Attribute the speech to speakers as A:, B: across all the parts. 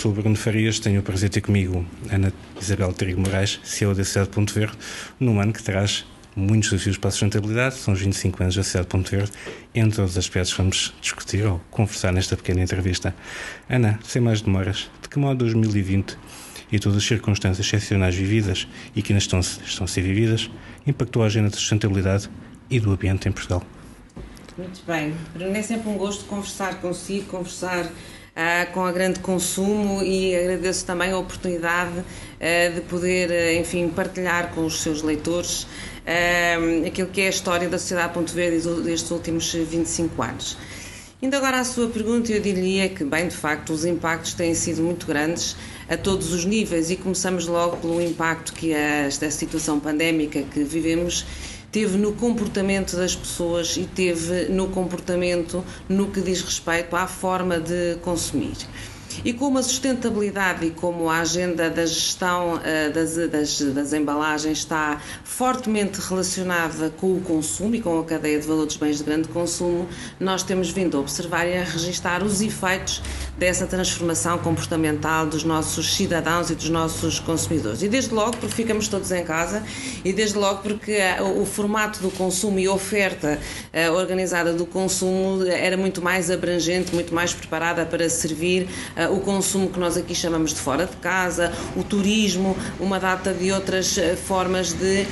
A: sou Bruno Farias, tenho o prazer de ter comigo Ana Isabel Trigo Moraes, CEO da Cidade Ponto Verde, num ano que traz muitos desafios para a sustentabilidade, são os 25 anos da Cidade Ponto Verde, entre os aspectos que vamos discutir ou conversar nesta pequena entrevista. Ana, sem mais demoras, de que modo 2020 e todas as circunstâncias excepcionais vividas e que ainda estão, estão a ser vividas impactou a agenda da sustentabilidade e do ambiente em Portugal?
B: Muito bem. Bruno, é sempre um gosto conversar consigo, conversar com a grande consumo e agradeço também a oportunidade uh, de poder, uh, enfim, partilhar com os seus leitores aquilo que é a história da Sociedade Ponto Verde destes últimos 25 anos. Indo agora à sua pergunta, eu diria que, bem, de facto, os impactos têm sido muito grandes a todos os níveis e começamos logo pelo impacto que esta situação pandémica que vivemos teve no comportamento das pessoas e teve no comportamento no que diz respeito à forma de consumir. E como a sustentabilidade e como a agenda da gestão uh, das, das, das, embalagens está fortemente relacionada com o consumo e com a cadeia de valor dos bens de grande consumo, nós temos vindo a observar e a registrar os efeitos dessa transformação comportamental dos nossos cidadãos e dos nossos consumidores. E desde logo porque ficamos todos em casa e desde logo porque uh, o formato do consumo e a oferta uh, organizada do consumo era muito mais abrangente, muito mais preparada para servir o consumo que nós aqui chamamos de fora de casa, o turismo, uma data de outras eh, formas de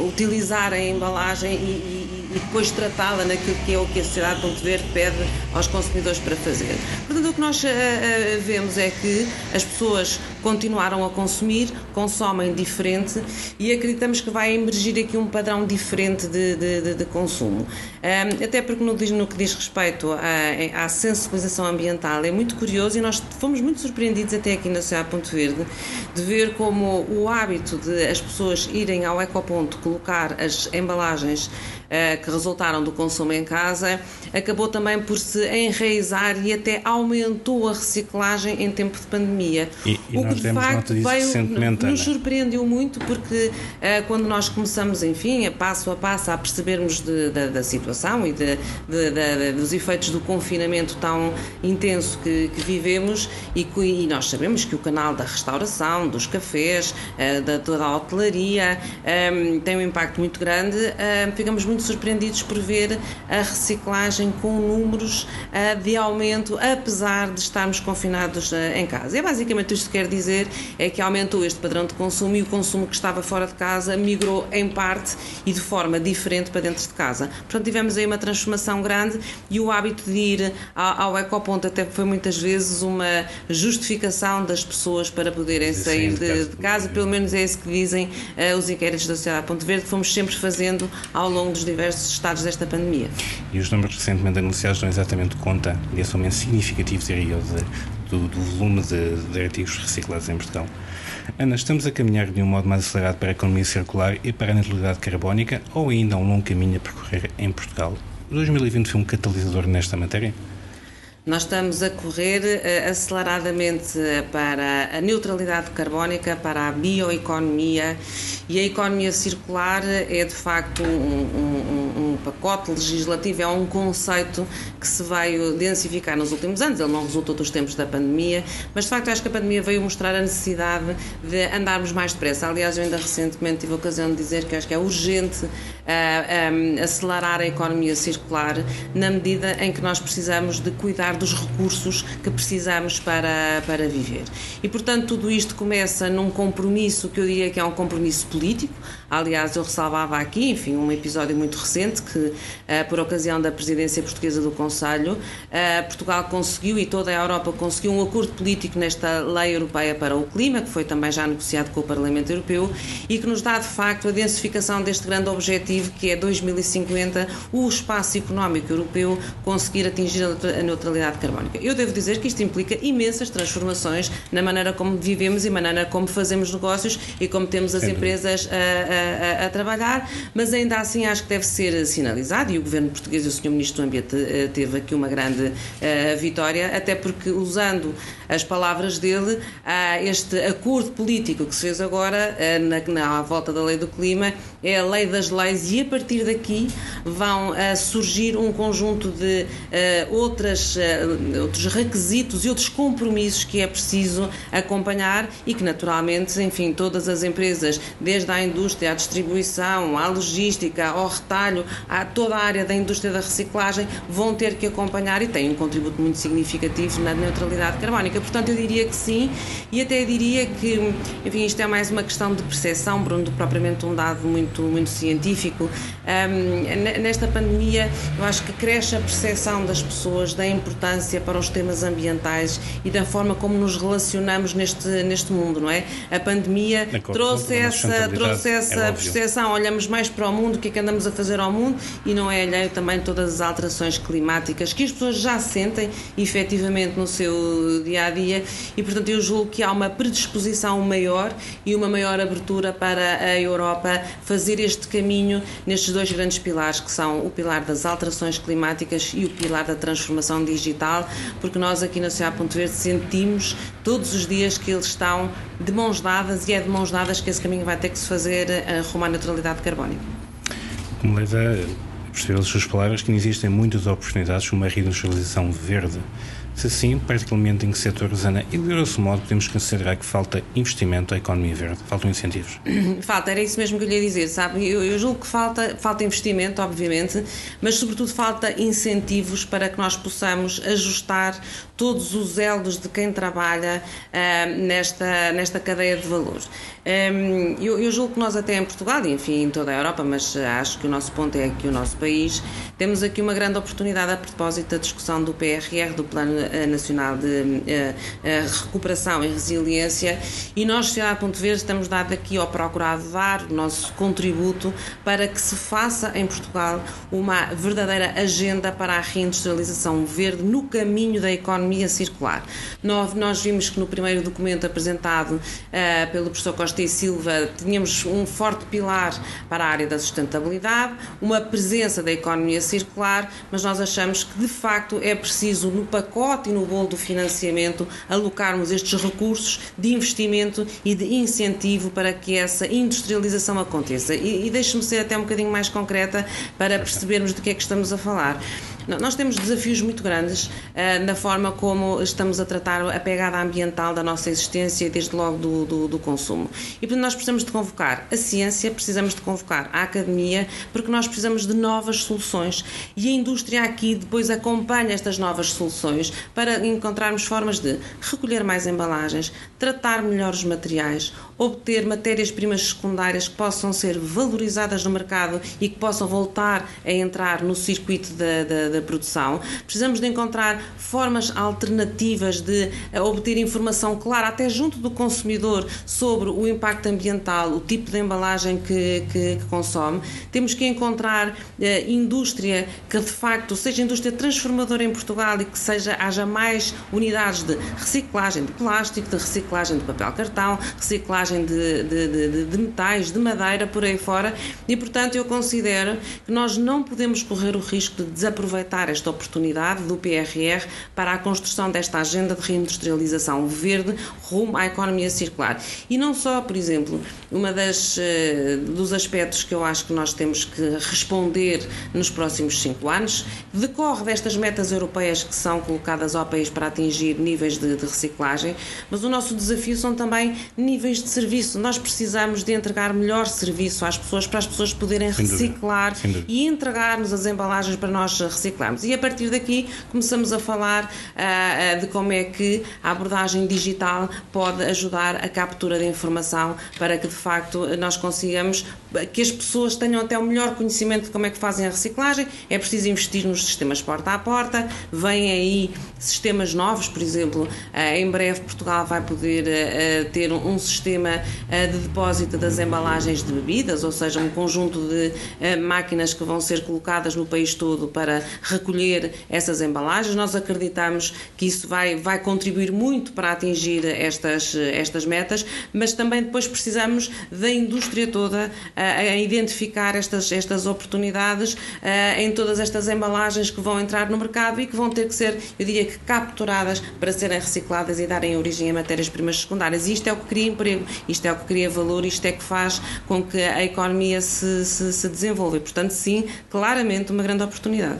B: um, utilizar a embalagem e, e e depois tratá-la naquilo que é o que a sociedade Ponto Verde pede aos consumidores para fazer. Portanto, o que nós uh, uh, vemos é que as pessoas continuaram a consumir, consomem diferente e acreditamos que vai emergir aqui um padrão diferente de, de, de, de consumo. Um, até porque no, no, que diz respeito à, à, sensibilização ambiental é muito curioso e nós fomos muito surpreendidos até aqui na Sociedade Ponto Verde de ver como o hábito de as pessoas irem ao ecoponto colocar as embalagens que resultaram do consumo em casa acabou também por se enraizar e até aumentou a reciclagem em tempo de pandemia.
A: E, e o que de facto veio,
B: nos surpreendeu muito porque uh, quando nós começamos, enfim, a passo a passo a percebermos de, de, da situação e de, dos efeitos do confinamento tão intenso que, que vivemos e, que, e, nós sabemos que o canal da restauração, dos cafés, uh, da toda a hotelaria um, eh, tem um impacto muito grande, uh, ficamos muito surpreendidos por ver a reciclagem com números uh, de aumento, apesar de estarmos confinados uh, em casa. E basicamente isto quer dizer é que aumentou este padrão de consumo e o consumo que estava fora de casa migrou em parte e de forma diferente para dentro de casa. Portanto, tivemos aí uma transformação grande e o hábito de ir ao, ao ecoponto até foi muitas vezes uma justificação das pessoas para poderem sair de, de, casa, pelo menos é isso que dizem uh, os inquéritos da Sociedade Ponto Verde, que fomos sempre fazendo ao longo dos diversos estados desta pandemia.
A: E os números recentemente anunciados dão exatamente conta desse aumento significativo, diria eu, do, do, volume de, de artigos reciclados em Portugal. Ana, estamos a caminhar de um modo mais acelerado para a economia circular e para a neutralidade carbónica ou ainda há um longo caminho a percorrer em Portugal? 2020 foi um catalisador nesta matéria?
B: Nós estamos a correr uh, aceleradamente para a neutralidade carbónica, para a bioeconomia e a economia circular é de facto um, um, um, pacote legislativo, é um conceito que se veio densificar nos últimos anos. Ele não resultou dos tempos da pandemia, mas de facto acho que a pandemia veio mostrar a necessidade de andarmos mais depressa. Aliás, eu ainda recentemente tive a ocasião de dizer que acho que é urgente uh, eh, um, acelerar a economia circular na medida em que nós precisamos de cuidar dos recursos que precisamos para, para viver. E, portanto, tudo isto começa num compromisso que eu diria que é um compromisso político. Aliás, eu ressalvava aqui, enfim, um episódio muito recente que, uh, por ocasião da presidência portuguesa do Conselho, uh, Portugal conseguiu e toda a Europa conseguiu um acordo político nesta lei europeia para o clima, que foi também já negociado com o Parlamento Europeu e que nos dá, de facto, a densificação deste grande objetivo que é 2050, o espaço económico europeu conseguir atingir a neutralidade carbónica. Eu devo dizer que isto implica imensas transformações na maneira como vivemos e maneira como fazemos negócios e como temos as empresas a, a, a, trabalhar, mas ainda assim acho que deve ser sinalizado e o governo português e o Sr. Ministro do Ambiente eh, teve aqui uma grande uh, vitória, até porque usando as palavras dele, uh, este acordo político que se fez agora uh, na, na volta da lei do clima é a lei das leis e a partir daqui vão uh, surgir um conjunto de uh, outras, uh, outros requisitos e outros compromissos que é preciso acompanhar e que naturalmente, enfim, todas as empresas, desde a indústria, à distribuição, à logística, ao retalho, a toda a área da indústria da reciclagem, vão ter que acompanhar e têm um contributo muito significativo na neutralidade carbónica. Portanto, eu diria que sim e até diria que, enfim, isto é mais uma questão de percepção, Bruno, do propriamente um dado muito, muito científico. Um, nesta pandemia, eu acho que cresce a percepção das pessoas da importância para os temas ambientais e da forma como nos relacionamos neste, neste mundo, não é? A pandemia trouxe essa, trouxe essa é percepção, olhamos mais para o mundo, o que é que andamos a fazer ao mundo e não é alheio também todas as alterações climáticas que as pessoas já sentem efetivamente no seu dia a dia e, portanto, eu julgo que há uma predisposição maior e uma maior abertura para a Europa fazer este caminho nestes dois grandes pilares, que são o pilar das alterações climáticas e o pilar da transformação digital, porque nós aqui na Sociedade Ponto Verde sentimos todos os dias que eles estão de mãos dadas e é de mãos dadas que esse caminho vai ter que se fazer rumo à neutralidade carbónica.
A: Como leva, perceber as suas palavras, que existem muitas oportunidades para uma reindustrialização verde se sim, particularmente em que setores, Ana, e de grosso modo podemos considerar que falta investimento à economia verde, faltam incentivos?
B: Falta, era isso mesmo que eu lhe ia dizer, sabe? Eu, eu julgo que falta, falta investimento, obviamente, mas sobretudo falta incentivos para que nós possamos ajustar todos os elos de quem trabalha uh, nesta, nesta cadeia de valores. Um, eu, julgo que nós até em Portugal, enfim em toda a Europa, mas acho que o nosso ponto é aqui o nosso país, temos aqui uma grande oportunidade a propósito da discussão do PRR, do Plano eh, Nacional de uh, Recuperação e Resiliência, e nós, Sociedade Ponto Verde, estamos dado aqui ao procurar dar o nosso contributo para que se faça em Portugal uma verdadeira agenda para a reindustrialização verde no caminho da economia circular. Nós, vimos que no primeiro documento apresentado pelo professor Costa e Silva tínhamos um forte pilar para a área da sustentabilidade, uma presença da economia circular, mas nós achamos que de facto é preciso no pacote e no bolo do financiamento alocarmos estes recursos de investimento e de incentivo para que essa industrialização aconteça. E, e deixe-me ser até um bocadinho mais concreta para percebermos do que é que estamos a falar. Nós temos desafios muito grandes uh, na forma como estamos a tratar a pegada ambiental da nossa existência, desde logo do, do, do consumo. E portanto, nós precisamos de convocar a ciência, precisamos de convocar a academia, porque nós precisamos de novas soluções. E a indústria aqui depois acompanha estas novas soluções para encontrarmos formas de recolher mais embalagens, tratar melhor os materiais, obter matérias-primas secundárias que possam ser valorizadas no mercado e que possam voltar a entrar no circuito da, da, da produção. Precisamos de encontrar formas alternativas de eh, obter informação clara, até junto do consumidor, sobre o impacto ambiental, o tipo de embalagem que, que, que consome. Temos que encontrar eh, indústria que de facto seja indústria transformadora em Portugal e que seja, haja mais unidades de reciclagem de plástico, de reciclagem de papel cartão, reciclagem de, de, de, de metais, de madeira, por aí fora. E portanto eu considero que nós não podemos correr o risco de desaproveitar esta oportunidade do PRR para a construção desta agenda de reindustrialização verde rumo à economia circular. E não só, por exemplo, uma das eh, dos aspectos que eu acho que nós temos que responder nos próximos cinco anos decorre destas metas europeias que são colocadas ao país para atingir níveis de, de reciclagem, mas o nosso desafio são também níveis de serviço. Nós precisamos de entregar melhor serviço às pessoas para as pessoas poderem Sem reciclar e entregar-nos as embalagens para nós reciclarmos. E a partir daqui começamos a falar uh, de como é que a abordagem digital pode ajudar a captura de informação para que de facto nós consigamos que as pessoas tenham até o melhor conhecimento de como é que fazem a reciclagem. É preciso investir nos sistemas porta a porta. Vêm aí sistemas novos, por exemplo, uh, em breve Portugal vai poder uh, ter um sistema de depósito das embalagens de bebidas, ou seja, um conjunto de máquinas que vão ser colocadas no país todo para recolher essas embalagens. Nós acreditamos que isso vai, vai contribuir muito para atingir estas, estas metas, mas também depois precisamos da indústria toda a, a identificar estas, estas oportunidades a, em todas estas embalagens que vão entrar no mercado e que vão ter que ser, eu diria que capturadas para serem recicladas e darem origem a matérias-primas secundárias. E isto é o que cria emprego, isto é o que cria valor, isto é que faz com que a economia se, se, se desenvolva. Portanto, sim, claramente uma grande oportunidade.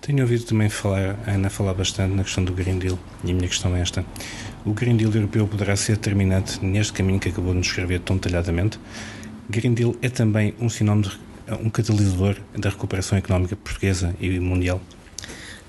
A: Tenho ouvido também falar, a Ana falar bastante na questão do Green Deal, e a minha questão é esta. O Green Deal europeu poderá ser determinante neste caminho que acabou de nos escrever tão detalhadamente? Green Deal é também um sinónimo, de, um catalisador da recuperação económica portuguesa e mundial?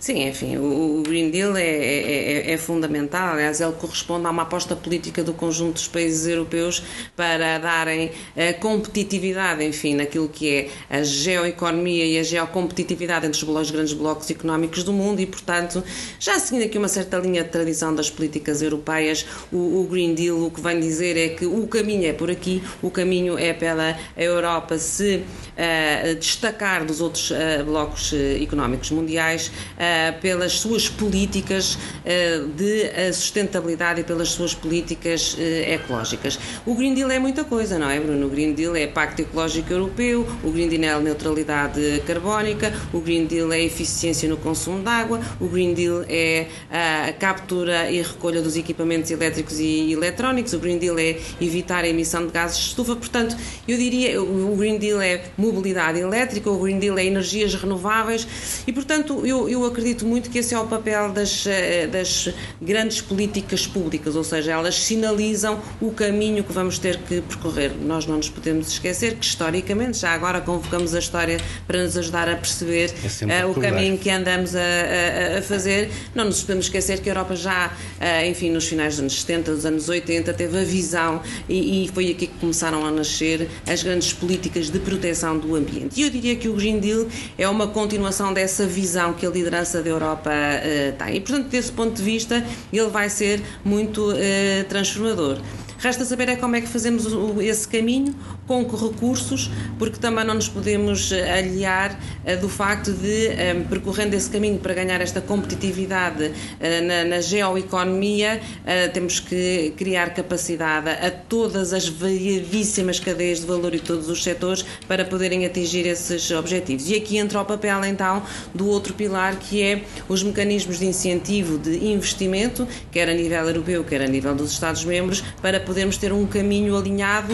B: Sim, enfim, o Green Deal é, é, é, é, fundamental, aliás, ele corresponde a uma aposta política do conjunto dos países europeus para darem a competitividade, enfim, naquilo que é a geoeconomia e a geocompetitividade entre os grandes blocos económicos do mundo e, portanto, já seguindo aqui uma certa linha de tradição das políticas europeias, o, o Green Deal o que vem dizer é que o caminho é por aqui, o caminho é pela Europa se uh, destacar dos outros uh, blocos uh, económicos mundiais eh, pelas suas políticas uh, de eh, sustentabilidade e pelas suas políticas ecológicas. O Green Deal é muita coisa, não é, Bruno? O Green Deal é Pacto Ecológico Europeu, o Green Deal é neutralidade carbónica, o Green Deal é eficiência no consumo de água, o Green Deal é a captura e recolha dos equipamentos elétricos e eletrónicos, o Green Deal é evitar a emissão de gases de estufa. Portanto, eu diria o Green Deal é mobilidade elétrica, o Green Deal é energias renováveis e, portanto, eu, eu acredito acredito muito que esse é o papel das, eh, das grandes políticas públicas, ou seja, elas sinalizam o caminho que vamos ter que percorrer. Nós não nos podemos esquecer que, historicamente, já agora convocamos a história para nos ajudar a perceber é uh, o caminho que andamos a, a, a, fazer. Não nos podemos esquecer que a Europa já, uh, enfim, nos finais dos anos 70, dos anos 80, teve a visão e, e foi aqui que começaram a nascer as grandes políticas de proteção do ambiente. E eu diria que o Green Deal é uma continuação dessa visão que a liderança da Europa uh, tem. E, portanto, desse ponto de vista, ele vai ser muito uh, transformador. Resta saber é como é que fazemos esse caminho, com que recursos, porque também não nos podemos eh, aliar uh, do facto de, eh, percorrendo esse caminho para ganhar esta competitividade na, na, geoeconomia, temos que criar capacidade a todas as variadíssimas cadeias de valor e todos os setores para poderem atingir esses objetivos. E aqui entra o papel, então, do outro pilar, que é os mecanismos de incentivo de investimento, quer a nível europeu, quer a nível dos Estados-membros, para podermos ter um caminho alinhado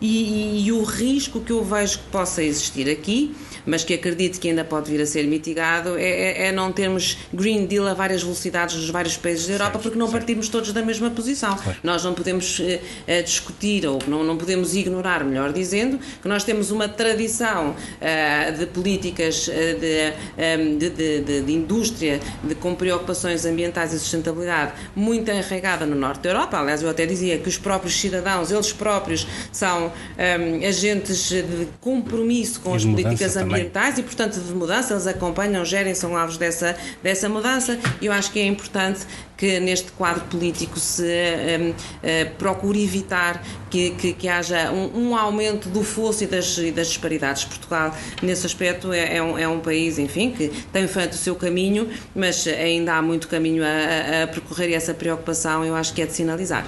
B: e, e, e, o risco que eu vejo que possa existir aqui, mas que acredito que ainda pode vir a ser mitigado, é, é, é não termos Green Deal a várias velocidades nos vários países da Europa, certo, porque não certo. partimos todos da mesma posição. Claro. Nós não podemos uh, discutir, ou não, não podemos ignorar, melhor dizendo, que nós temos uma tradição uh, de políticas uh, de, de, de, de, indústria de, com preocupações ambientais e sustentabilidade muito enraigada no norte da Europa. Aliás, eu até dizia que os próprios cidadãos, eles próprios, são um, agentes de compromisso com as políticas ambientais também. e, portanto, de mudança. Eles acompanham, gerem, são alvos dessa, dessa mudança. E eu acho que é importante que neste quadro político se um, uh, procure evitar que, que, que haja um, um, aumento do fosso e das, e das disparidades. Portugal, nesse aspecto, é, é, um, é um país, enfim, que tem feito o seu caminho, mas ainda há muito caminho a, a percorrer e essa preocupação eu acho que é de sinalizar.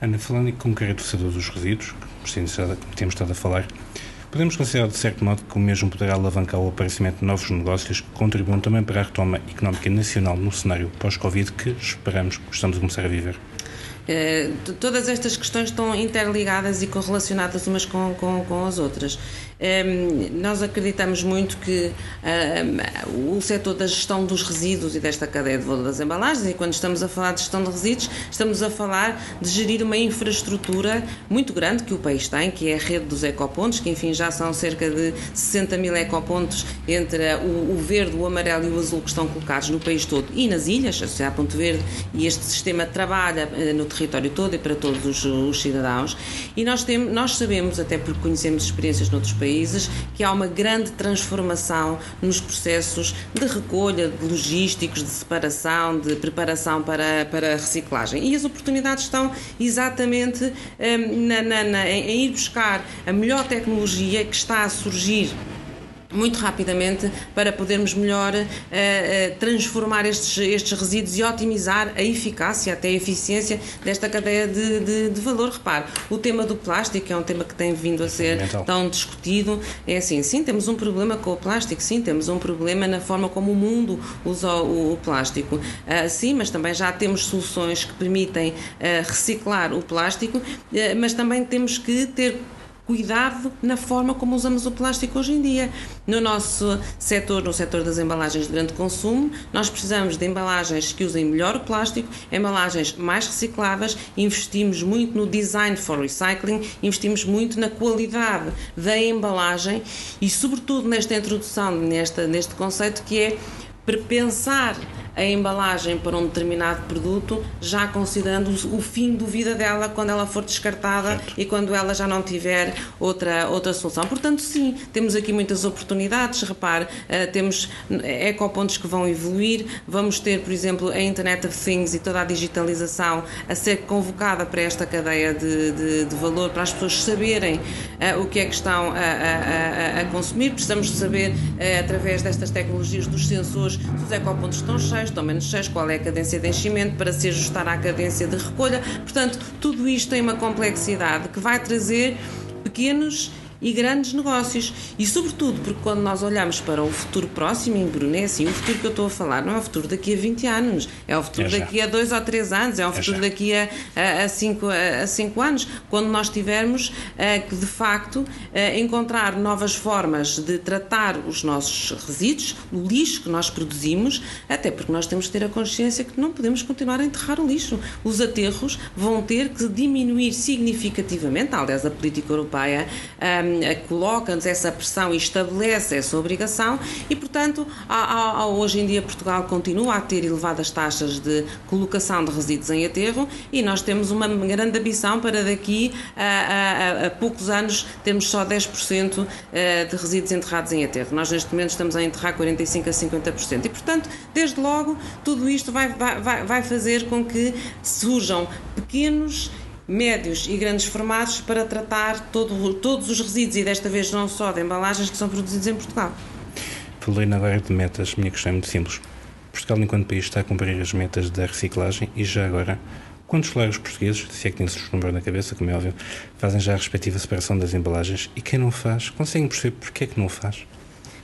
A: Ana, falando em concreto dos resíduos, que temos estado a falar, podemos considerar de certo modo que o mesmo poderá alavancar o aparecimento de novos negócios que contribuam também para a retoma económica nacional no cenário pós-Covid que esperamos que estamos a começar a viver?
B: Eh, todas estas questões estão interligadas e correlacionadas umas com, com, com as outras. Ehm, nós acreditamos muito que um, o setor da gestão dos resíduos e desta cadeia de valor das embalagens, e quando estamos a falar de gestão de resíduos, estamos a falar de gerir uma infraestrutura muito grande que o país tem, que é a rede dos ecopontos, que enfim já são cerca de 60 mil ecopontos entre o, verde, o amarelo e o azul que estão colocados no país todo e nas ilhas, a Sociedade Ponto Verde, e este sistema trabalha uh, no território todo e para todos os, os cidadãos. E nós, temos, nós sabemos, até porque conhecemos experiências noutros países, que há uma grande transformação nos processos de recolha, de logísticos, de separação, de preparação para, para a reciclagem. E as oportunidades estão exatamente um, na, na, na, em ir buscar a melhor tecnologia que está a surgir muito rapidamente para podermos melhor uh, uh, transformar estes, estes resíduos e otimizar a eficácia, até a eficiência desta cadeia de, de, de, valor. Repare, o tema do plástico é um tema que tem vindo a ser tão discutido. É assim, sim, temos um problema com o plástico, sim, temos um problema na forma como o mundo usa o, o plástico. Uh, sim, mas também já temos soluções que permitem reciclar o plástico, mas também temos que ter cuidado na forma como usamos o plástico hoje em dia. No nosso setor, no setor das embalagens de grande consumo, nós precisamos de embalagens que usem melhor o plástico, embalagens mais recicláveis, investimos muito no design for recycling, investimos muito na qualidade da embalagem e, sobretudo, nesta introdução, nesta, neste conceito que é pensar a embalagem para um determinado produto, já considerando o fim do vida dela quando ela for descartada certo. e quando ela já não tiver outra, outra solução. Portanto, sim, temos aqui muitas oportunidades. Repare, uh, temos ecopontos que vão evoluir, vamos ter, por exemplo, a Internet of Things e toda a digitalização a ser convocada para esta cadeia de, de, de valor, para as pessoas saberem uh, o que é que estão a, a, a, a consumir. Precisamos de saber, uh, através destas tecnologias dos sensores, se os ecopontos estão cheios estão menos cheios, qual é a cadência de enchimento para se ajustar à cadência de recolha. Portanto, tudo isto tem uma complexidade que vai trazer pequenos e grandes negócios. E, sobretudo, porque quando nós olhamos para o futuro próximo em Brunesse, e o futuro que eu estou a falar não é o futuro daqui a 20 anos, é o futuro é daqui a 2 ou 3 anos, é o é futuro daqui a 5 a, a cinco anos, quando nós tivermos uh, que, de facto, uh, encontrar novas formas de tratar os nossos resíduos, o lixo que nós produzimos, até porque nós temos que ter a consciência que não podemos continuar a enterrar o lixo. Os aterros vão ter que diminuir significativamente, aliás, a política europeia. Um, coloca-nos essa pressão e estabelece essa obrigação e, portanto, hoje em dia Portugal continua a ter elevadas taxas de colocação de resíduos em aterro e nós temos uma grande ambição para daqui a, a, a poucos anos termos só 10% eh, de resíduos enterrados em aterro. Nós neste momento estamos a enterrar 45% a 50%. E, portanto, desde logo, tudo isto vai, vai, vai fazer com que surjam pequenos médios e grandes formatos para tratar todo, todos os resíduos e desta vez não só de embalagens que são produzidos em Portugal.
A: Falei na agora de metas, minha questão é muito simples. Portugal, enquanto país, está a cumprir as metas da reciclagem e já agora, quantos colegas portugueses, se é que tem esse número na cabeça, como é óbvio, fazem já a respectiva separação das embalagens e quem não faz, conseguem perceber porque é que não o faz?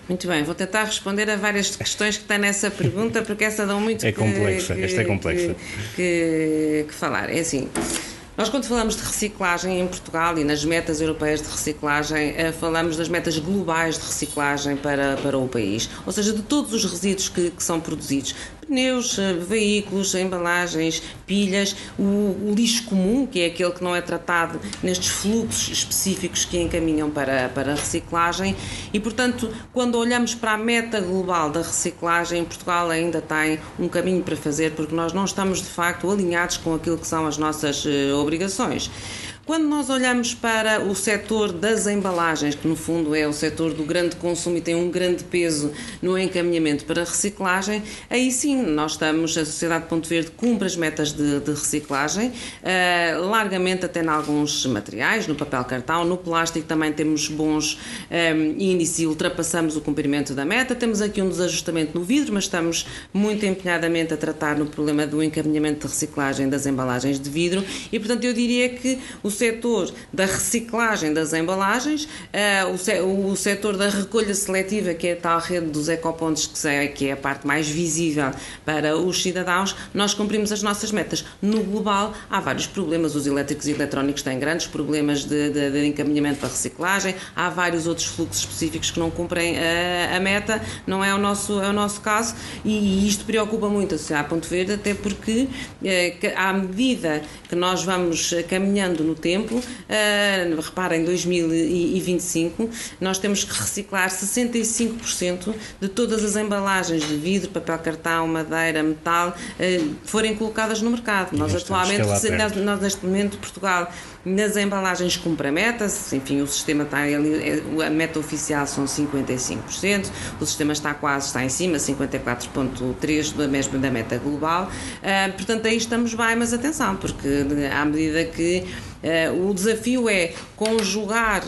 B: Muito bem, vou tentar responder a várias questões que está nessa pergunta, porque essa dão muito
A: é complexa, que, esta é complexa.
B: Que, que, que falar. É assim, nós, quando falamos de reciclagem em Portugal e nas metas europeias de reciclagem, eh, falamos das metas globais de reciclagem para, para o país, ou seja, de todos os resíduos que, que são produzidos pneus, eh, veículos, embalagens, pilhas, o, o, lixo comum, que é aquele que não é tratado nestes fluxos específicos que encaminham para, para a reciclagem. E, portanto, quando olhamos para a meta global da reciclagem, Portugal ainda tem um caminho para fazer, porque nós não estamos de facto alinhados com aquilo que são as nossas uh, obrigações. Quando nós olhamos para o setor das embalagens, que no fundo é o setor do grande consumo e tem um grande peso no encaminhamento para a reciclagem, aí sim nós estamos, a Sociedade Ponto Verde cumpre as metas de, de reciclagem, uh, largamente até em alguns materiais, no papel cartão, no plástico também temos bons um, eh, índices e ultrapassamos o cumprimento da meta. Temos aqui um desajustamento no vidro, mas estamos muito empenhadamente a tratar no problema do encaminhamento de reciclagem das embalagens de vidro e, portanto, eu diria que o setor da reciclagem das embalagens, uh, o, setor da recolha seletiva, que é a tal rede dos ecopontos, que é, a parte mais visível para os cidadãos, nós cumprimos as nossas metas. No global, há vários problemas. Os elétricos e eletrónicos têm grandes problemas de, de, de encaminhamento para reciclagem, há vários outros fluxos específicos que não cumprem a, a meta, não é o nosso, é o nosso caso, e, isto preocupa muito a Sociedade Ponto Verde, até porque, eh, à medida que nós vamos caminhando no tempo, uh, repara, em 2025, nós temos que reciclar 65% de todas as embalagens de vidro, papel cartão, madeira, metal, uh, forem colocadas no mercado. Nós atualmente, nós, nós neste momento, Portugal nas embalagens cumpre a meta, enfim, o sistema está ali, é, a meta oficial são 55%, o sistema está quase, está em cima, 54,3% da mesma da meta global. Uh, portanto, aí estamos bem, mas atenção, porque à medida que o desafio é conjugar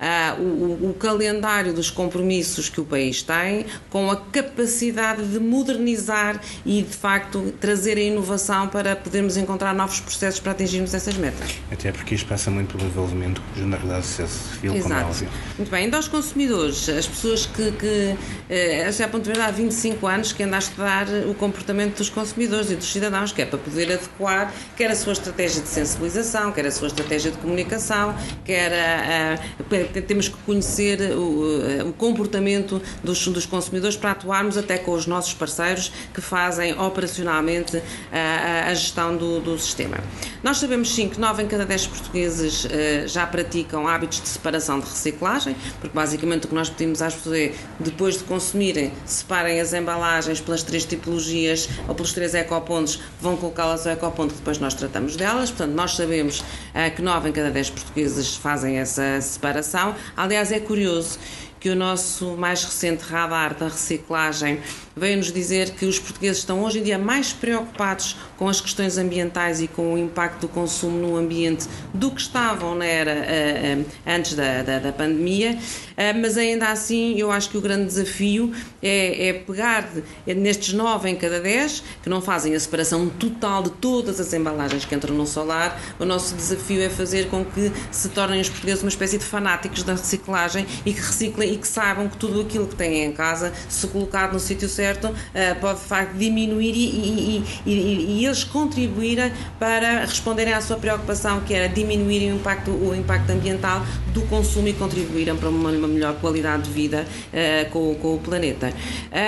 B: uh, o, o, calendário dos compromissos que o país tem, com a capacidade de modernizar e, de facto, trazer a inovação para podermos encontrar novos processos para atingirmos essas metas.
A: Até porque isto passa muito pelo envolvimento da generalidade civil, Exato. como é óbvio.
B: Muito bem, ainda aos consumidores, as pessoas que, que eh, a ponto de ver há 25 anos que anda a estudar o comportamento dos consumidores e dos cidadãos, que é para poder adequar quer a sua estratégia de sensibilização, quer a sua estratégia de comunicação, quer a, a, temos que conhecer o, o comportamento dos, dos, consumidores para atuarmos até com os nossos parceiros que fazem operacionalmente a, a gestão do, do, sistema. Nós sabemos sim que 9 em cada 10 portugueses já praticam hábitos de separação de reciclagem, porque basicamente o que nós pedimos às pessoas é, depois de consumirem, separem as embalagens pelas três tipologias ou pelos três ecopontos, vão colocá-las ao ecoponto que depois nós tratamos delas. Portanto, nós sabemos que 9 em cada 10 portugueses fazem essa separação. Aliás, é curioso que o nosso mais recente radar da reciclagem veio-nos dizer que os portugueses estão hoje em dia mais preocupados com as questões ambientais e com o impacto do consumo no ambiente do que estavam na era uh, uh, antes da, da, da pandemia, uh, mas ainda assim eu acho que o grande desafio é, é pegar nestes 9 em cada 10 que não fazem a separação total de todas as embalagens que entram no solar, o nosso desafio é fazer com que se tornem os portugueses uma espécie de fanáticos da reciclagem e que reciclem e que saibam que tudo aquilo que têm em casa, se colocado no sítio certo, pode de facto diminuir e, e, e, e eles contribuírem para responderem à sua preocupação, que era diminuírem o impacto, o impacto ambiental do consumo e contribuírem para uma, uma melhor qualidade de vida uh, com, com, o planeta.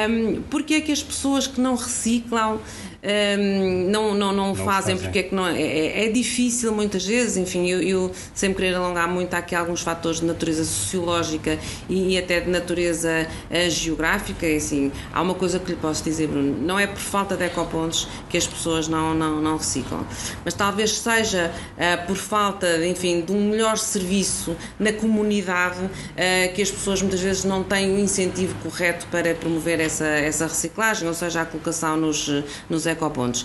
B: Um, porque é que as pessoas que não reciclam um, não, não, não, não fazem, porque é que não é, é, é, difícil muitas vezes, enfim, eu, eu sempre querer alongar muito, há aqui alguns fatores de natureza sociológica e, e até de natureza uh, geográfica, e, assim, há uma coisa que lhe posso dizer, Bruno, não é por falta de ecopontos que as pessoas não, não, não reciclam, mas talvez seja uh, por falta, enfim, de um melhor serviço na comunidade uh, que as pessoas muitas vezes não têm o incentivo correto para promover essa, essa reciclagem, ou seja, a colocação nos, nos ecopontos.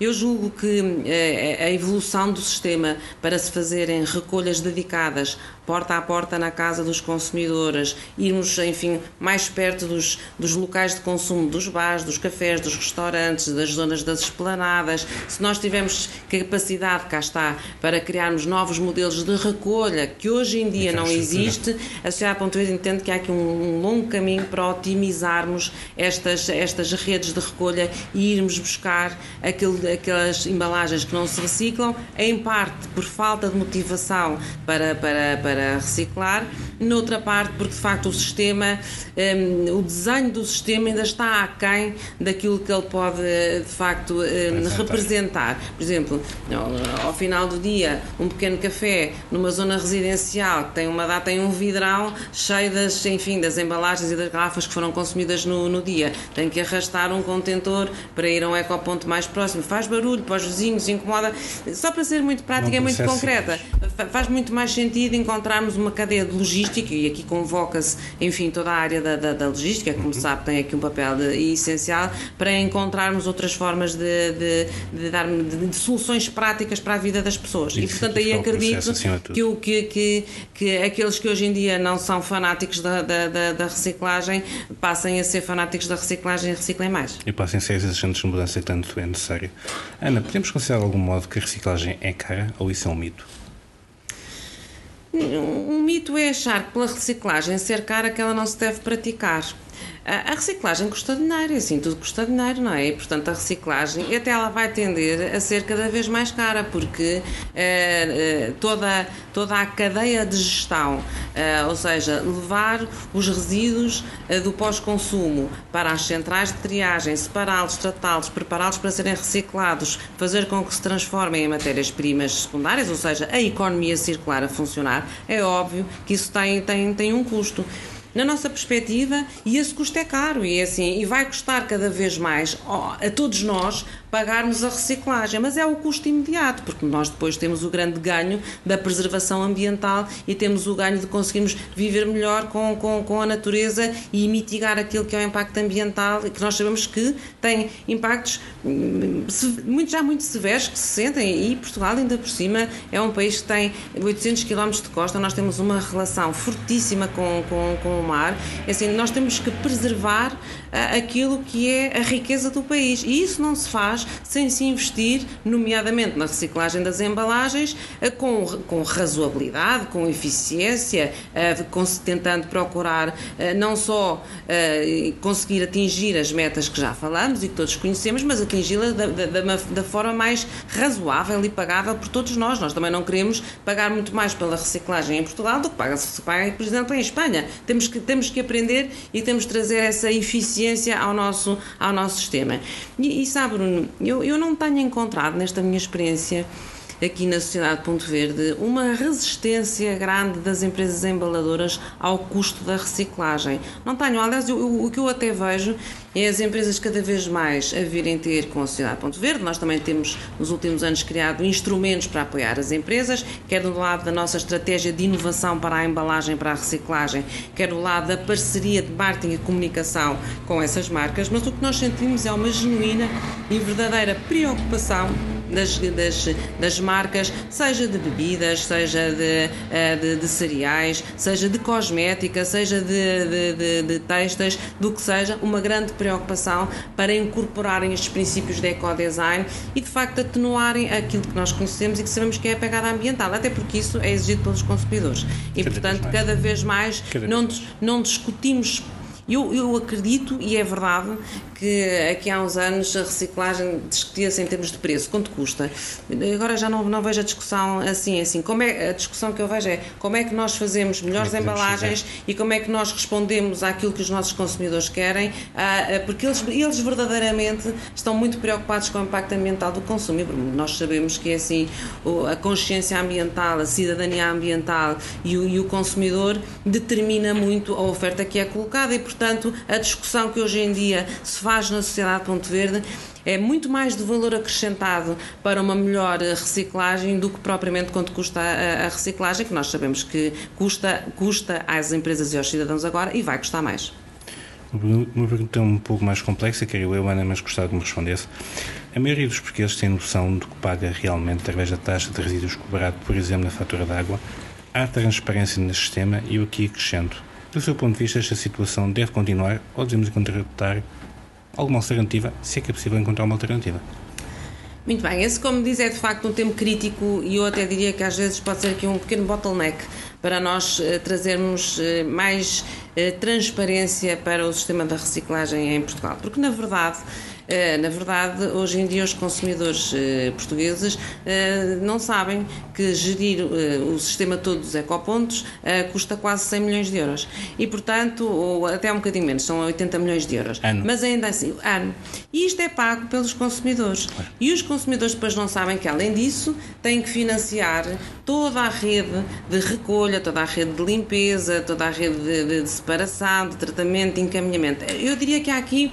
B: Eu julgo que eh, a evolução do sistema para se fazerem recolhas dedicadas porta a porta na casa dos consumidores, irmos, enfim, mais perto dos, dos locais de consumo, dos bares, dos cafés, dos restaurantes, das zonas das esplanadas, se nós tivermos capacidade, cá está, para criarmos novos modelos de recolha, que hoje em dia não existe, a Sociedade Pontueira entende que há aqui um, um longo caminho para otimizarmos estas, estas redes de recolha e irmos buscar aquele, aquelas embalagens que não se reciclam, em parte por falta de motivação para, para, para para reciclar, noutra parte porque de facto o sistema, um, o desenho do sistema ainda está aquém daquilo que ele pode de facto um, representar. Por exemplo, ao, ao, final do dia, um pequeno café numa zona residencial que tem uma data tem um vidrão cheio das, enfim, das embalagens e das garrafas que foram consumidas no, no dia. Tem que arrastar um contentor para ir a um ecoponto mais próximo. Faz barulho para os vizinhos, incomoda. Só para ser muito prática, é muito concreta. Faz muito mais sentido encontrar encontrarmos uma cadeia de logística, e aqui convoca-se, enfim, toda a área da, da, da logística, como uhum. sabe, tem aqui um papel de, essencial, para encontrarmos outras formas de, de, de dar de, soluções práticas para a vida das pessoas. Isso, e, portanto, aí acredito que, o, que, que, que aqueles que hoje em dia não são fanáticos da, da, da, da reciclagem passem a ser fanáticos da reciclagem e reciclem mais.
A: E passem a ser exigentes de mudança que tanto é necessário. Ana, podemos considerar de algum modo que a reciclagem é cara ou isso é um mito?
B: Um mito é achar que pela reciclagem ser cara ela não se deve praticar. A reciclagem custa dinheiro, assim, tudo custa dinheiro, não é? E, portanto, a reciclagem, até ela vai tender a ser cada vez mais cara, porque eh, eh, toda, toda a cadeia de gestão, eh, ou seja, levar os resíduos do pós-consumo para as centrais de triagem, separá-los, tratá-los, prepará-los para serem reciclados, fazer com que se transformem em matérias-primas secundárias, ou seja, a economia circular a funcionar, é óbvio que isso tem, tem, tem um custo. Na nossa perspectiva, e esse custo é caro e, é assim, e vai custar cada vez mais a todos nós pagarmos a reciclagem, mas é o custo imediato, porque nós depois temos o grande ganho da preservação ambiental e temos o ganho de conseguirmos viver melhor com, com, com a natureza e mitigar aquilo que é o impacto ambiental, que nós sabemos que tem impactos hum, muito, já muito severos que se sentem e Portugal ainda por cima é um país que tem 800 km de costa, nós temos uma relação fortíssima com, com, com o mar, é assim, nós temos que preservar aquilo que é a riqueza do país e isso não se faz sem se investir, nomeadamente na reciclagem das embalagens, com, com razoabilidade, com eficiência, tentando procurar não só conseguir atingir as metas que já falamos e que todos conhecemos, mas atingi-las da, da, da forma mais razoável e pagável por todos nós. Nós também não queremos pagar muito mais pela reciclagem em Portugal do que paga-se, paga, por exemplo, em Espanha. Temos que, temos que aprender e temos que trazer essa eficiência ao nosso, ao nosso sistema. E, e sabe, Bruno, eu, eu não tenho encontrado nesta minha experiência aqui na Sociedade Ponto Verde uma resistência grande das empresas embaladoras ao custo da reciclagem. Não tenho, aliás, eu, eu, o que eu até vejo é as empresas cada vez mais a virem ter com a Sociedade Ponto Verde. Nós também temos, nos últimos anos, criado instrumentos para apoiar as empresas, quer do lado da nossa estratégia de inovação para a embalagem, para a reciclagem, quer do lado da parceria de marketing e comunicação com essas marcas, mas o que nós sentimos é uma genuína e verdadeira preocupação das, das, das marcas, seja de bebidas, seja de, eh, de, de cereais, seja de cosmética, seja de, de, de, textas, do que seja, uma grande preocupação para incorporarem estes princípios de ecodesign e de facto atenuarem aquilo que nós conhecemos e que sabemos que é a pegada ambiental, até porque isso é exigido pelos consumidores. E cada portanto, vez cada vez mais cada não, vez. não discutimos eu, eu acredito, e é verdade, que aqui há uns anos a reciclagem discutia-se em termos de preço, quanto custa. Agora já não, não vejo a discussão assim, assim. Como é, a discussão que eu vejo é como é que nós fazemos melhores é embalagens e como é que nós respondemos àquilo que os nossos consumidores querem, ah, ah, porque eles, eles verdadeiramente estão muito preocupados com o impacto ambiental do consumo. E nós sabemos que é assim, a consciência ambiental, a cidadania ambiental e o, e o consumidor determina muito a oferta que é colocada e, portanto, a discussão que hoje em dia se faz na sociedade Ponto Verde é muito mais de valor acrescentado para uma melhor reciclagem do que propriamente quanto custa a, a reciclagem, que nós sabemos que custa, custa às empresas e aos cidadãos agora e vai custar mais.
A: Uma pergunta um pouco mais complexa, queria eu, Ana, mas gostava que me respondesse. A maioria dos portugueses tem noção do que paga realmente através da taxa de resíduos cobrado, por exemplo, na fatura de água. Há transparência no sistema e eu aqui acrescento. Do seu ponto de vista, esta situação deve continuar ou devemos encontrar alguma alternativa, se é que é possível encontrar uma alternativa.
B: Muito bem, esse, como diz, é de facto um tempo crítico e eu até diria que às vezes pode ser aqui um pequeno bottleneck para nós uh, trazermos uh, mais uh, transparência para o sistema da reciclagem em Portugal. Porque, na verdade, eh, na verdade, hoje em dia os consumidores eh, portugueses eh, não sabem que gerir o sistema todo dos ecopontos custa quase 100 milhões de euros. E, portanto, ou até um bocadinho menos, são 80 milhões de euros.
A: Ano.
B: Mas ainda assim, ano. E isto é pago pelos consumidores. E os consumidores depois não sabem que, além disso, têm que financiar toda a rede de recolha, toda a rede de limpeza, toda a rede de, de, de separação, de tratamento, de encaminhamento. Eu diria que há aqui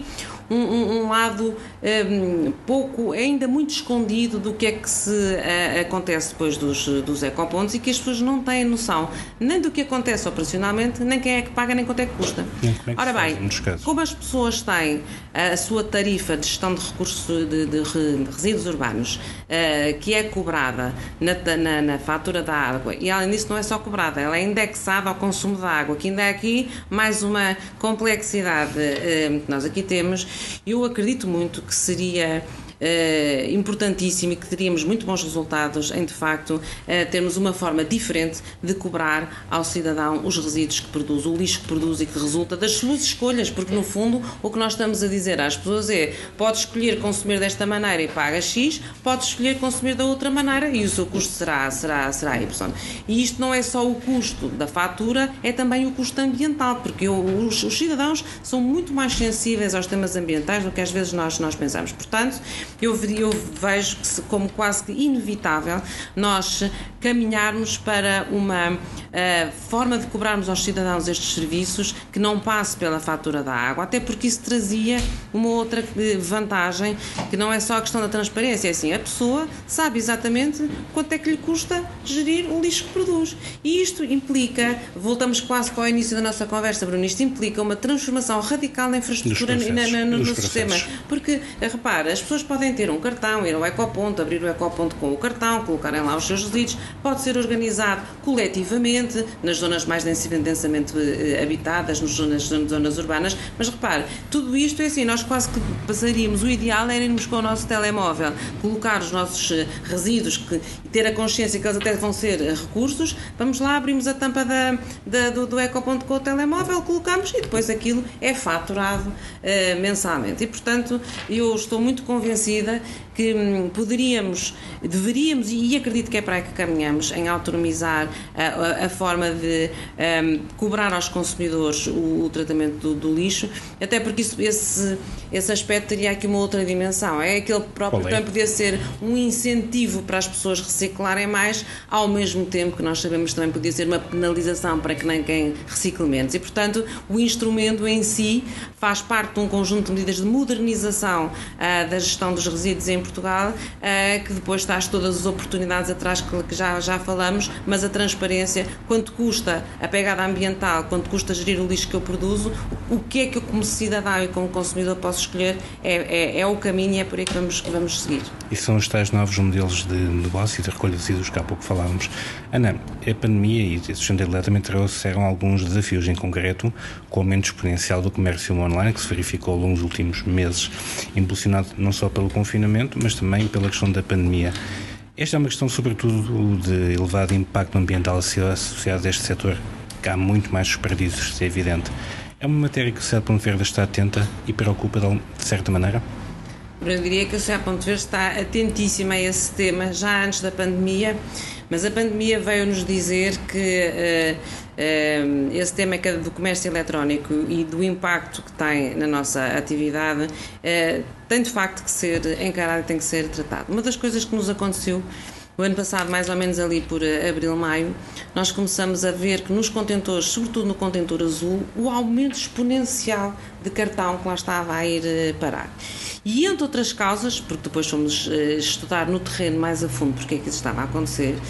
B: um, um, um lado um, pouco, ainda muito escondido do que é que se uh, acontece depois dos, dos ecopontos e que as pessoas não têm noção nem do que acontece operacionalmente, nem quem é que paga, nem quanto é que custa.
A: É que
B: Ora bem, como as pessoas têm a sua tarifa de gestão de recursos de, de, de resíduos urbanos, uh, que é cobrada na, na, na, fatura da água, e além disso não é só cobrada, ela é indexada ao consumo da água, que ainda é aqui mais uma complexidade uh, que nós aqui temos. Eu acredito muito que seria uh, importantíssimo e que teríamos muito bons resultados em, de facto, uh, termos uma forma diferente de cobrar ao cidadão os resíduos que produz, o lixo que produz e que resulta das suas escolhas, porque, no fundo, o que nós estamos a dizer às pessoas é pode escolher consumir desta maneira e paga X, pode escolher consumir da outra maneira e o seu custo será, será, será Y. E isto não é só o custo da fatura, é também o custo ambiental, porque os, os cidadãos são muito mais sensíveis aos temas ambientais do que às vezes nós, nós pensamos. Portanto, eu, eu vejo que como quase que inevitável nós caminharmos para uma uh, forma de cobrarmos aos cidadãos estes serviços que não passe pela fatura da água, até porque isso trazia uma outra eh, vantagem, que não é só a questão da transparência, é assim, a pessoa sabe exatamente quanto é que lhe custa gerir o lixo que produz. E isto implica, voltamos quase para o início da nossa conversa, Bruno, isto implica uma transformação radical na infraestrutura na, na, no, no sistema. Porque, repara, as pessoas podem ter um cartão, ir ao ecoponto, abrir o ecoponto com o cartão, colocarem lá os seus resíduos, pode ser organizado coletivamente, nas zonas mais densamente eh, habitadas, nas zonas, nas zonas urbanas, mas repare, tudo isto é assim, nós quase que passaríamos, o ideal era irmos com o nosso telemóvel, colocar os nossos eh, resíduos que, ter a consciência que eles até vão ser eh, recursos, vamos lá, abrimos a tampa da, da do, do ecoponto com o telemóvel, colocamos e depois aquilo é faturado uh, mensalmente. E, portanto, eu estou muito convencida ചെയ്ത് que hum, poderíamos, deveríamos, e acredito que é para aí que caminhamos, em autonomizar a, a forma de um, cobrar aos consumidores o, o tratamento do, do, lixo, até porque isso, esse, esse aspecto teria aqui uma outra dimensão. É aquele próprio é? também podia ser um incentivo para as pessoas reciclarem mais, ao mesmo tempo que nós sabemos também podia ser uma penalização para que nem quem recicle menos. E, portanto, o instrumento em si faz parte de um conjunto de medidas de modernização uh, da gestão dos resíduos em Portugal, uh, que depois traz todas as oportunidades atrás que, já, já falamos, mas a transparência, quanto custa a pegada ambiental, quanto custa gerir o lixo que eu produzo, o que é que eu como cidadão e como consumidor posso escolher é, é, é o caminho e é por aí que vamos, que vamos seguir.
A: E são os tais novos modelos de negócio e de recolha de resíduos que há pouco falávamos. Ana, a pandemia e a sustentabilidade também trouxeram alguns desafios em concreto, com o aumento exponencial do comércio online que se verificou ao longo dos últimos meses, impulsionado não só pelo confinamento, mas também pela questão da pandemia. Esta é uma questão, sobretudo, de elevado impacto ambiental associado a este setor, que há muito mais desperdícios, isso é evidente. É uma matéria que o Certo Ponto Verde está atenta e preocupa de certa maneira?
B: Eu diria que o Certo Ponto Verde está atentíssima a esse tema já antes da pandemia, mas a pandemia veio-nos dizer que uh, uh, esse tema é do comércio eletrónico e do impacto que tem na nossa atividade uh, tem de facto que ser encarado e tem que ser tratado. Uma das coisas que nos aconteceu o ano passado, mais ou menos ali por abril, maio, nós começamos a ver que nos contentores, sobretudo no contentor azul, o aumento exponencial de cartão que lá estava a ir parar. E entre outras causas, porque depois fomos estudar no terreno mais a fundo porque é que isso estava a acontecer,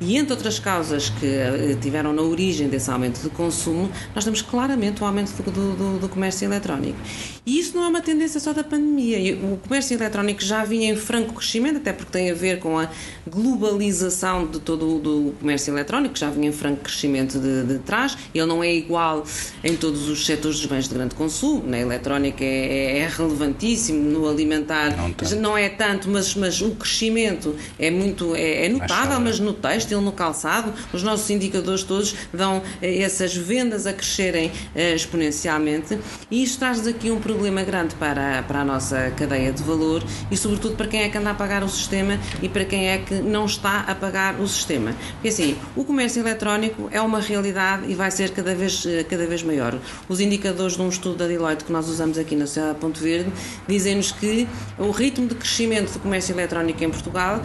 B: e entre outras causas que eh, tiveram na origem desse aumento de consumo, nós temos claramente o aumento do, do, do comércio eletrónico. E isso não é uma tendência só da pandemia. O comércio eletrónico já vinha em franco crescimento, até porque tem a ver com a globalização de todo o comércio eletrónico, que já vinha em franco crescimento de, de trás. Ele não é igual em todos os setores dos bens de grande consumo. Na eletrónica é, é, é relevantíssimo, no alimentar não, não, é tanto, mas, mas o crescimento é muito é, é notável, mas no texto têxtil, no calçado, os nossos indicadores todos dão eh, essas vendas a crescerem eh, exponencialmente e isto traz aqui um problema grande para, para a nossa cadeia de valor e, sobretudo, para quem é que anda a pagar o sistema e para quem é que não está a pagar o sistema. Porque, assim, o comércio eletrónico é uma realidade e vai ser cada vez, eh, cada vez maior. Os indicadores de um estudo da Deloitte que nós usamos aqui na Sociedade Ponto Verde dizem-nos que o ritmo de crescimento do comércio eletrónico em Portugal,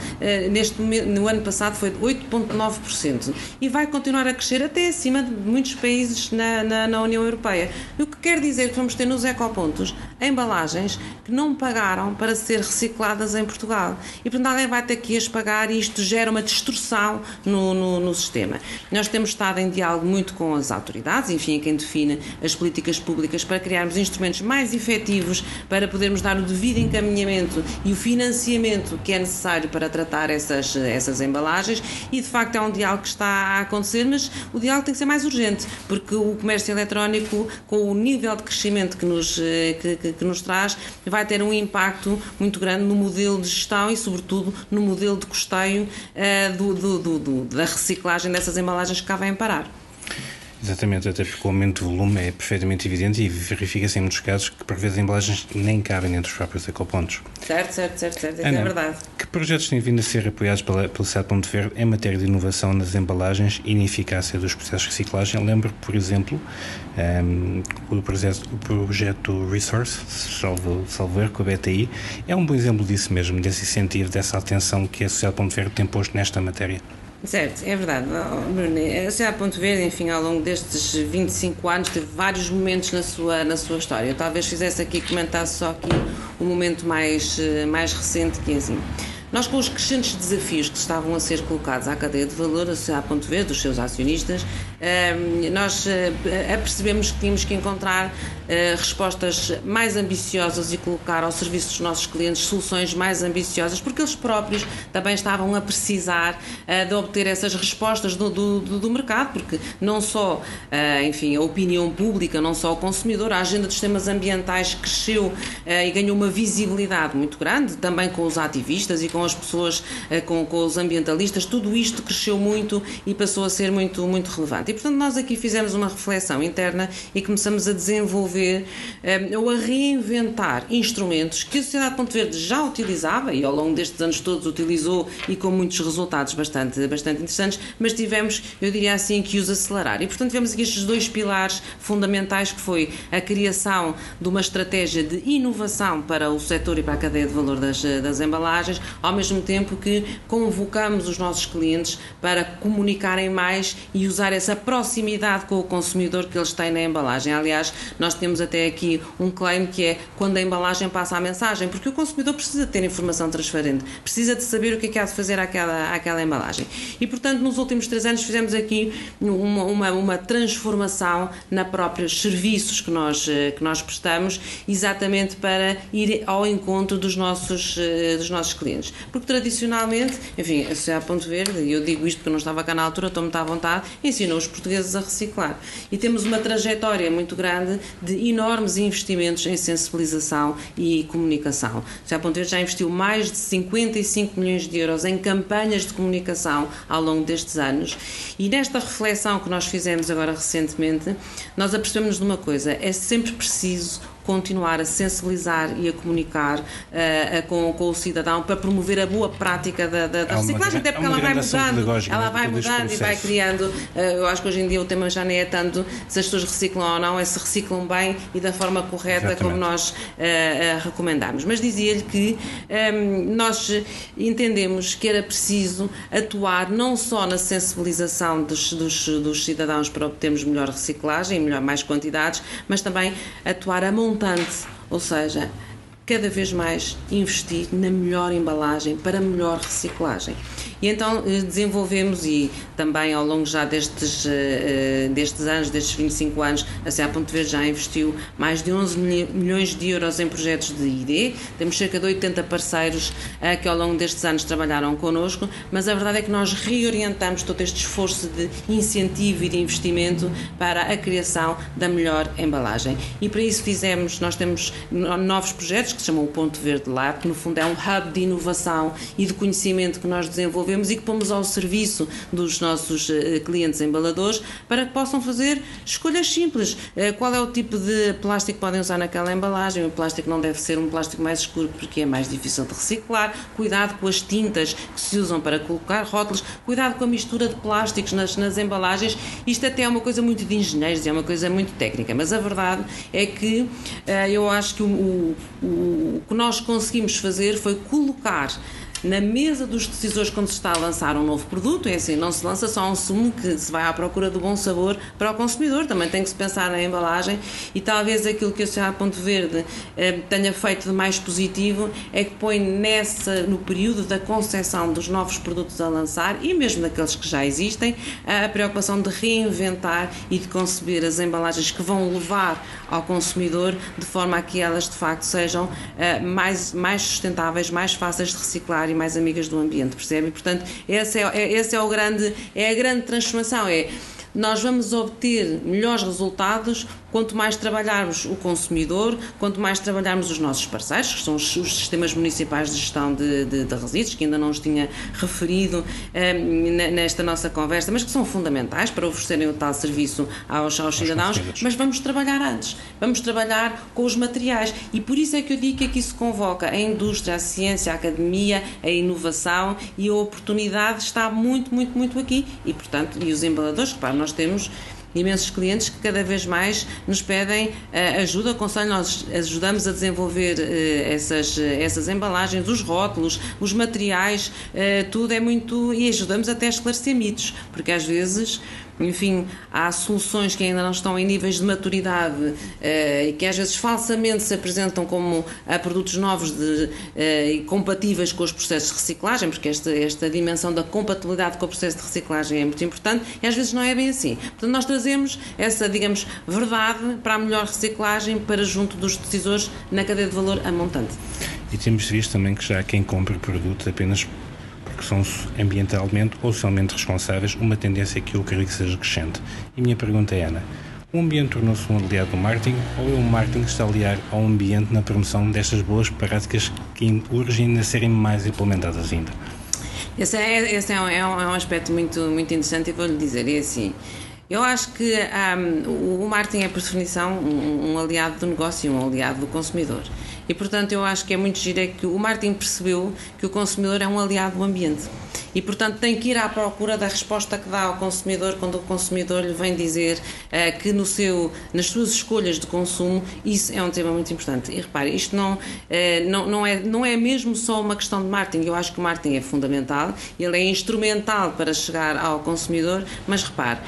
B: neste, no ano passado, foi de 8 0,9% e vai continuar a crescer até acima de muitos países na, na, na, União Europeia. O que quer dizer que vamos ter nos ecopontos embalagens que não pagaram para ser recicladas em Portugal. E, portanto, alguém vai ter que as pagar e isto gera uma distorção no, no, no sistema. Nós temos estado em diálogo muito com as autoridades, enfim, quem define as políticas públicas para criarmos instrumentos mais efetivos para podermos dar o devido encaminhamento e o financiamento que é necessário para tratar essas, essas embalagens e de facto é um diálogo que está a acontecer, mas o diálogo tem que ser mais urgente, porque o comércio eletrónico, com o nível de crescimento que nos, eh, que, que, que nos traz, vai ter um impacto muito grande no modelo de gestão e, sobretudo, no modelo de custeio uh, do, do, do, da reciclagem dessas embalagens que cá vêm parar.
A: Exatamente, até porque o aumento de volume é perfeitamente evidente e verifica-se em muitos casos que por vezes as embalagens nem cabem dentro dos próprios ecopontos.
B: Certo, certo, certo, certo. Isso é verdade.
A: Que projetos têm vindo a ser apoiados pela, pelo SAD Ponto Verde em matéria de inovação nas embalagens e na eficácia dos processos de reciclagem? Lembro, por exemplo, um, o, projeto, o projeto Resource, salvo, salvo erro, com a BTI, é um bom exemplo disso mesmo, desse incentivo, dessa atenção que a Sociedade Ponto Verde tem posto nesta matéria.
B: Certo, é verdade. Bruno, a Sociedade Ponto Verde, enfim, ao longo destes 25 anos, teve vários momentos na sua, na sua história. Eu talvez fizesse aqui, comentasse só aqui o momento mais, eh, mais recente, que é assim. Nós, com os crescentes desafios que estavam a ser colocados à cadeia de valor, a Sociedade Ponto Verde, dos seus acionistas, nós eh, apercebemos que tínhamos que encontrar eh, respostas mais ambiciosas e colocar ao serviço dos nossos clientes soluções mais ambiciosas, porque eles próprios também estavam a precisar eh, de obter essas respostas do, do, do mercado, porque não só, enfim, a opinião pública, não só o consumidor, a agenda dos temas ambientais cresceu e ganhou uma visibilidade muito grande, também com os ativistas e com as pessoas, com, com os ambientalistas, tudo isto cresceu muito e passou a ser muito, muito relevante. E, portanto, nós aqui fizemos uma reflexão interna e começamos a desenvolver um, ou a reinventar instrumentos que a Sociedade Ponto Verde já utilizava e ao longo destes anos todos utilizou e com muitos resultados bastante, bastante interessantes, mas tivemos, eu diria assim, que os acelerar. E, portanto, tivemos aqui estes dois pilares fundamentais que foi a criação de uma estratégia de inovação para o setor e para a cadeia de valor das, das embalagens, ao mesmo tempo que convocamos os nossos clientes para comunicarem mais e usar essa proximidade com o consumidor que eles têm na embalagem. Aliás, nós temos até aqui um claim que é quando a embalagem passa a mensagem, porque o consumidor precisa ter informação transparente, precisa de saber o que é que há de fazer àquela, àquela embalagem. E, portanto, nos últimos três anos fizemos aqui uma, uma, uma transformação na próprios serviços que nós, eh, que nós prestamos, exatamente para ir ao encontro dos nossos, eh, dos nossos clientes. Porque tradicionalmente, enfim, a Sociedade Ponto Verde, e eu digo isto porque eu não estava cá na altura, estou muito à vontade, ensinou os portugueses a reciclar. E temos uma trajetória muito grande de enormes investimentos em sensibilização e comunicação. Já Ponteiro já investiu mais de 55 milhões de euros em campanhas de comunicação ao longo destes anos. E nesta reflexão que nós fizemos agora recentemente, nós apercebemos de uma coisa: é sempre preciso continuar a sensibilizar e a comunicar uh, com, com, o cidadão para promover a boa prática da, da, da reciclagem, até porque ela vai mudando, ela vai mudando e vai criando. Uh, eu acho que hoje em dia o tema já nem é tanto se as pessoas reciclam ou não, é se reciclam bem e da forma correta Exatamente. como nós uh, recomendamos. Mas dizia-lhe que um, ehm, nós entendemos que era preciso atuar não só na sensibilização dos, dos, dos cidadãos para obtermos melhor reciclagem, melhor mais quantidades, mas também atuar a montante, ou seja, cada vez mais investir na melhor embalagem para melhor reciclagem. E então eh, desenvolvemos e também ao longo já destes, eh, eh, destes anos, destes 25 anos, a CA Ponte Verde já investiu mais de 11 milhões de euros em projetos de ID. Temos cerca de 80 parceiros que ao longo destes anos trabalharam connosco, mas a verdade é que nós reorientamos todo este esforço de incentivo e de investimento para a criação da melhor embalagem. E para isso fizemos, nós temos novos projetos que se chamam o Ponto Verde Lab, que no fundo é um hub de inovação e de conhecimento que nós desenvolvemos desenvolvemos e que pomos ao serviço dos nossos eh, clientes embaladores para que possam fazer escolhas simples. Eh, qual é o tipo de plástico que podem usar naquela embalagem? O plástico não deve ser um plástico mais escuro porque é mais difícil de reciclar. Cuidado com as tintas que se usam para colocar rótulos. Cuidado com a mistura de plásticos nas, nas embalagens. Isto até é uma coisa muito de engenheiros, é uma coisa muito técnica, mas a verdade é que eh, eu acho que o, o, o que nós conseguimos fazer foi colocar na mesa dos decisores quando se está a lançar um novo produto. É assim, não se lança só um sumo que se vai à procura do bom sabor para o consumidor, também tem que se pensar na embalagem e talvez aquilo que a Sociedade Ponto Verde eh, tenha feito de mais positivo é que põe nessa, no período da concepção dos novos produtos a lançar e mesmo daqueles que já existem, a preocupação de reinventar e de conceber as embalagens que vão levar ao consumidor de forma a que elas de facto sejam eh, mais, mais sustentáveis, mais fáceis de reciclar e mais amigas do ambiente, percebe? portanto, esse é, é, esse é o grande, é a grande transformação, é nós vamos obter melhores resultados quanto mais trabalharmos o consumidor, quanto mais trabalharmos os nossos parceiros, que são os, os sistemas municipais de gestão de, de, de, resíduos, que ainda não os tinha referido eh, nesta nossa conversa, mas que são fundamentais para oferecerem o tal serviço aos, aos cidadãos, mas vamos trabalhar antes, vamos trabalhar com os materiais. E por isso é que eu digo que aqui se convoca a indústria, a ciência, a academia, a inovação e a oportunidade está muito, muito, muito aqui. E portanto, e os embaladores, repare, nós temos imensos clientes que cada vez mais nos pedem uh, ajuda, conselho, nós ajudamos a desenvolver uh, essas, essas embalagens, os rótulos, os materiais, uh, tudo é muito. e ajudamos até a esclarecer mitos, porque às vezes enfim, há soluções que ainda não estão em níveis de maturidade e que às vezes falsamente se apresentam como produtos novos de, e compatíveis com os processos de reciclagem, porque esta, esta dimensão da compatibilidade com o processo de reciclagem é muito importante e às vezes não é bem assim. Portanto, nós trazemos essa, digamos, verdade para a melhor reciclagem para junto dos decisores na cadeia de valor a montante.
A: E temos visto também que já quem compra produtos apenas porque são ambientalmente ou socialmente responsáveis, uma tendência que eu creio que seja crescente. E minha pergunta é, Ana, o ambiente tornou-se um aliado do marketing ou é o marketing que está a aliar ao ambiente na promoção destas boas práticas que urgem a serem mais implementadas ainda?
B: Esse é, esse é, um, é um aspecto muito, muito interessante e vou-lhe dizer, é assim, eu acho que um, o marketing é, por definição, um, um, aliado do negócio e um aliado do consumidor. E, portanto, eu acho que é muito giro é que o marketing percebeu que o consumidor é um aliado do ambiente. E, portanto, tem que ir à procura da resposta que dá ao consumidor quando o consumidor lhe vem dizer uh, que no seu, nas suas escolhas de consumo isso é um tema muito importante. E repare, isto não, uh, não, não, é, não é mesmo só uma questão de marketing. Eu acho que o marketing é fundamental, ele é instrumental para chegar ao consumidor, mas repare,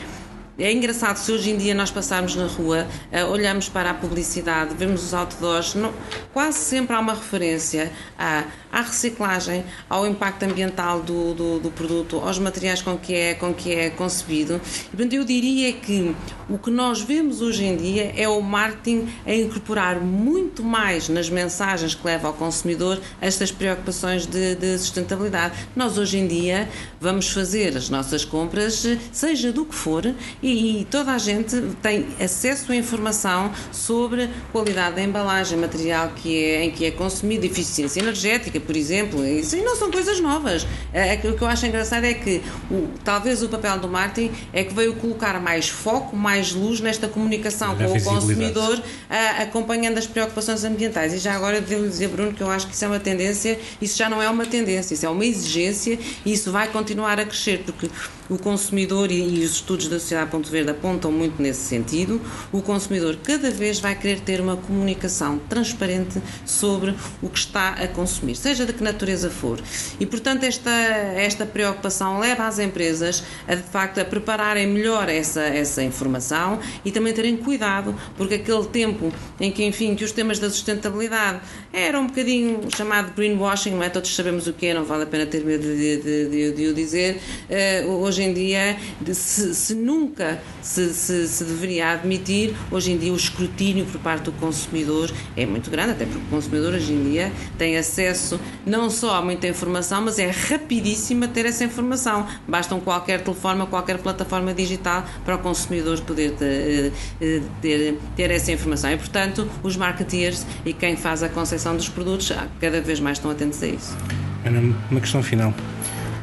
B: é engraçado se hoje em dia nós passarmos na rua, uh, olhamos para a publicidade, vemos os outdoors, não, quase sempre há uma referência à, à reciclagem, ao impacto ambiental do, do, do, produto, aos materiais com que é, com que é concebido. E, portanto, eu diria que o que nós vemos hoje em dia é o marketing a incorporar muito mais nas mensagens que leva ao consumidor estas preocupações de, de sustentabilidade. Nós hoje em dia vamos fazer as nossas compras, seja do que for, e, e toda a gente tem acesso à informação sobre qualidade da embalagem, material que é, em que é consumido, eficiência energética, por exemplo. Isso não são coisas novas. É, é, o que eu acho engraçado é que o, talvez o papel do marketing é que veio colocar mais foco, mais luz nesta comunicação com o consumidor, a, acompanhando as preocupações ambientais. E já agora devo dizer, Bruno, que eu acho que isso é uma tendência, isso já não é uma tendência, isso é uma exigência e isso vai continuar a crescer, porque o consumidor e, os estudos da Sociedade Ponto Verde apontam muito nesse sentido. O consumidor cada vez vai querer ter uma comunicação transparente sobre o que está a consumir, seja de que natureza for. E, portanto, esta, esta preocupação leva as empresas a, de facto, a prepararem melhor essa, essa informação e também terem cuidado, porque aquele tempo em que, enfim, que os temas da sustentabilidade era um bocadinho chamado greenwashing, não é? Todos sabemos o que é, não vale a pena ter medo de, de, de, de o dizer. Uh, hoje em dia, se, se nunca se, se, se, deveria admitir, hoje em dia o escrutínio por parte do consumidor é muito grande, até porque o consumidor hoje em dia tem acesso não só a muita informação, mas é rapidíssimo a ter essa informação. Basta um qualquer telefone, qualquer plataforma digital para o consumidor poder ter, eh, ter, ter essa informação. E, portanto, os marketeers e quem faz a concepção dos produtos cada vez mais estão atentos a isso.
A: Ana, uma questão final.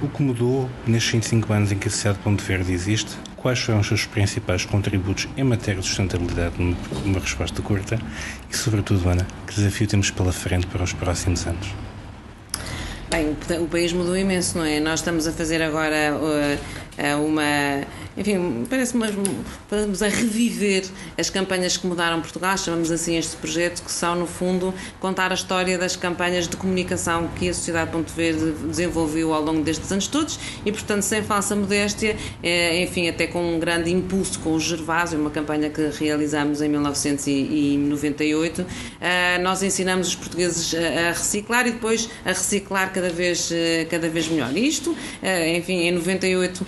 A: O que mudou nestes 25 anos em que a Sociedade Ponto Verde existe? Quais foram os seus principais contributos em matéria de sustentabilidade, numa resposta curta? E, sobretudo, Ana, que desafio temos pela frente para os próximos anos?
B: Bem, o país mudou imenso, não é? Nós estamos a fazer agora uh, uma enfim, parece-me estamos a reviver as campanhas que mudaram Portugal, chamamos assim este projeto, que são, no fundo, contar a história das campanhas de comunicação que a Sociedade Ponto Verde desenvolveu ao longo destes anos todos e, portanto, sem falsa modéstia, é, enfim, até com um grande impulso com o Gervásio, uma campanha que realizámos em 1998, eh, nós ensinamos os portugueses a reciclar e depois a reciclar cada vez, eh, cada vez melhor. Isto, eh, enfim, em 98,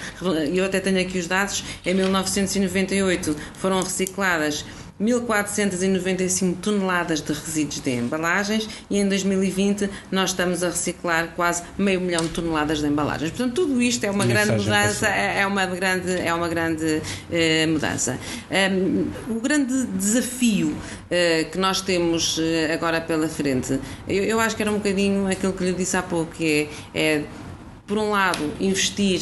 B: eu até tenho aqui os dados, em 1998 foram recicladas 1.495 toneladas de resíduos de embalagens e em 2020 nós estamos a reciclar quase meio milhão de toneladas de embalagens. Portanto, tudo isto é uma grande mudança, é, é uma grande, é uma grande eh, mudança. Um, o grande desafio eh, que nós temos eh, agora pela frente, eu, eu, acho que era um bocadinho aquilo que lhe disse há pouco, que é, é por um lado, investir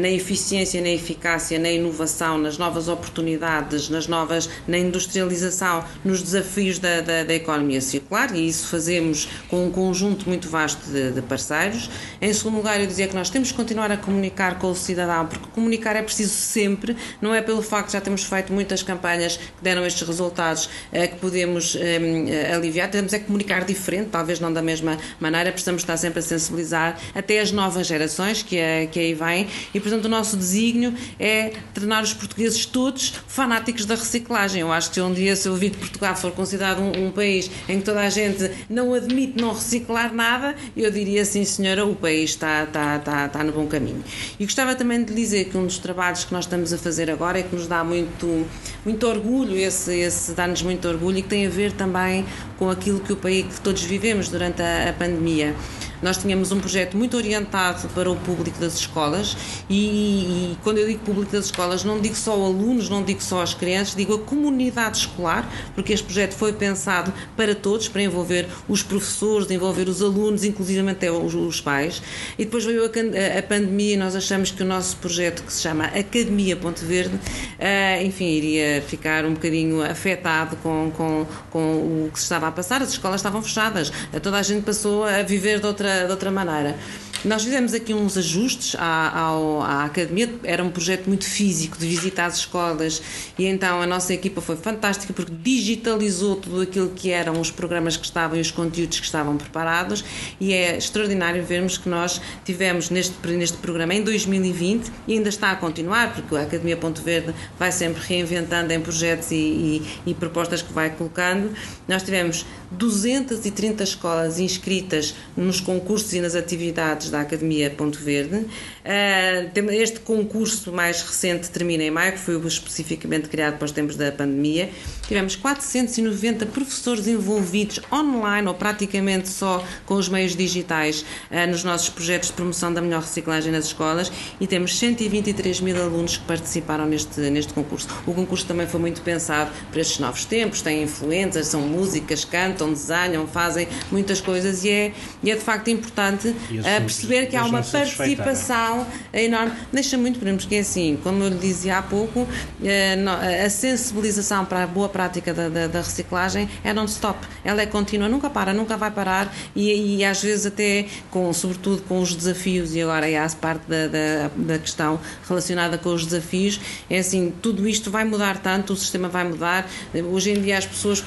B: na eficiência, na eficácia, na inovação, nas novas oportunidades, nas novas, na industrialização, nos desafios da, da, da economia circular e isso fazemos com um conjunto muito vasto de, de, parceiros. Em segundo lugar, eu dizia que nós temos que continuar a comunicar com o cidadão, porque comunicar é preciso sempre, não é pelo facto de já termos feito muitas campanhas que deram estes resultados uh, que podemos eh, aliviar, temos é comunicar diferente, talvez não da mesma maneira, precisamos estar sempre a sensibilizar até as novas gerações que, que aí vêm e, portanto, o nosso desígnio é tornar os portugueses todos fanáticos da reciclagem. Eu acho que um dia, se eu vi que Portugal for considerado um, um país em que toda a gente não admite não reciclar nada, eu diria sim, senhora, o país está, está, está, está no bom caminho. E gostava também de dizer que um dos trabalhos que nós estamos a fazer agora é que nos dá muito, muito orgulho, esse, esse dá-nos muito orgulho e que tem a ver também com aquilo que o país que todos vivemos durante a, a pandemia. Nós tínhamos um projeto muito orientado para o público das escolas e, e, quando eu digo público das escolas não digo só alunos, não digo só as crianças, digo a comunidade escolar, porque este projeto foi pensado para todos, para envolver os professores, envolver os alunos, inclusive até os, os pais. E depois veio a, a, pandemia e nós achamos que o nosso projeto, que se chama Academia Ponte Verde, uh, enfim, iria ficar um bocadinho afetado com, com, com o que se estava a passar. As escolas estavam fechadas, toda a gente passou a viver de outra de outra maneira. Nós fizemos aqui uns ajustes à, à, à, academia, era um projeto muito físico, de visitar as escolas, e então a nossa equipa foi fantástica porque digitalizou tudo aquilo que eram os programas que estavam e os conteúdos que estavam preparados, e é extraordinário vermos que nós tivemos neste, neste programa em 2020 e ainda está a continuar, porque a Academia Ponto Verde vai sempre reinventando em projetos e, e, e propostas que vai colocando. Nós tivemos 230 escolas inscritas nos concursos e nas atividades da Academia Ponto Verde. Ah, este concurso mais recente termina em maio, que foi especificamente criado para os tempos da pandemia. Tivemos 490 professores envolvidos online ou praticamente só com os meios digitais ah, nos nossos projetos de promoção da melhor reciclagem nas escolas e temos 123 mil alunos que participaram neste, neste concurso. O concurso também foi muito pensado para estes novos tempos, tem influências, são músicas, cantam, desenham, fazem muitas coisas e é, e é de facto importante uh, perceber que há uma participação enorme. Deixa muito, porque é assim, como eu lhe dizia há pouco, uh, a sensibilização para a boa prática da, da, da reciclagem é non-stop. Ela é contínua, nunca para, nunca vai parar e, e, às vezes até, com, sobretudo com os desafios, e agora é a parte da, da, da questão relacionada com os desafios, é assim, tudo isto vai mudar tanto, o sistema vai mudar. Hoje em dia as pessoas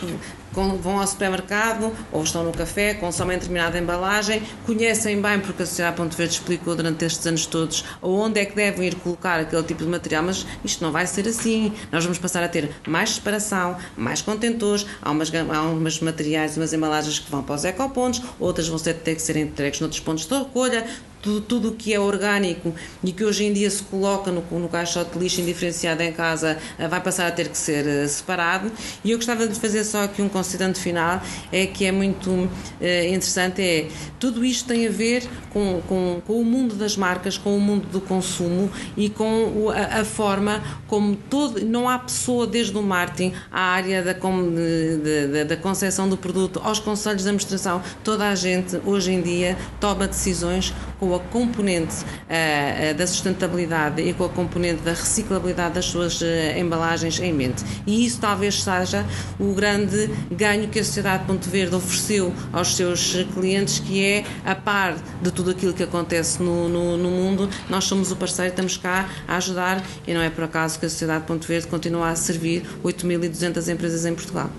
B: vão ao supermercado ou estão no café, consomem determinada embalagem, conhecem bem, porque a Sociedade Ponto Verde explicou durante estes anos todos onde é que devem ir colocar aquele tipo de material, mas isto não vai ser assim. Nós vamos passar a ter mais separação, mais contentores, há umas, há umas materiais, umas embalagens que vão para os ecopontos, outras vão ter, ter que ser entregues noutros pontos de recolha, tudo, tudo que é orgânico e que hoje em dia se coloca no, no caixote de lixo indiferenciado em casa eh, vai passar a ter que ser eh, separado. E eu gostava de fazer só aqui um considerante final, é que é muito é, interessante, é tudo isto tem a ver com, com, com, o mundo das marcas, com o mundo do consumo e com a, a forma como todo, não há pessoa desde o marketing à área da, de, da concepção do produto, aos conselhos de administração, toda a gente hoje em dia toma decisões com a componente uh, da sustentabilidade e com a componente da reciclabilidade das suas uh, embalagens em mente. E isso talvez seja o grande ganho que a Sociedade Ponto Verde ofereceu aos seus clientes, que é, a par de tudo aquilo que acontece no, no, no mundo, nós somos o parceiro, estamos cá a ajudar e não é por acaso que a Sociedade Ponto Verde continua a servir 8.200 empresas em Portugal.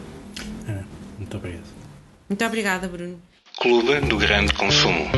A: É, muito obrigado.
B: Muito obrigada, Bruno.
C: Clube do Grande Consumo.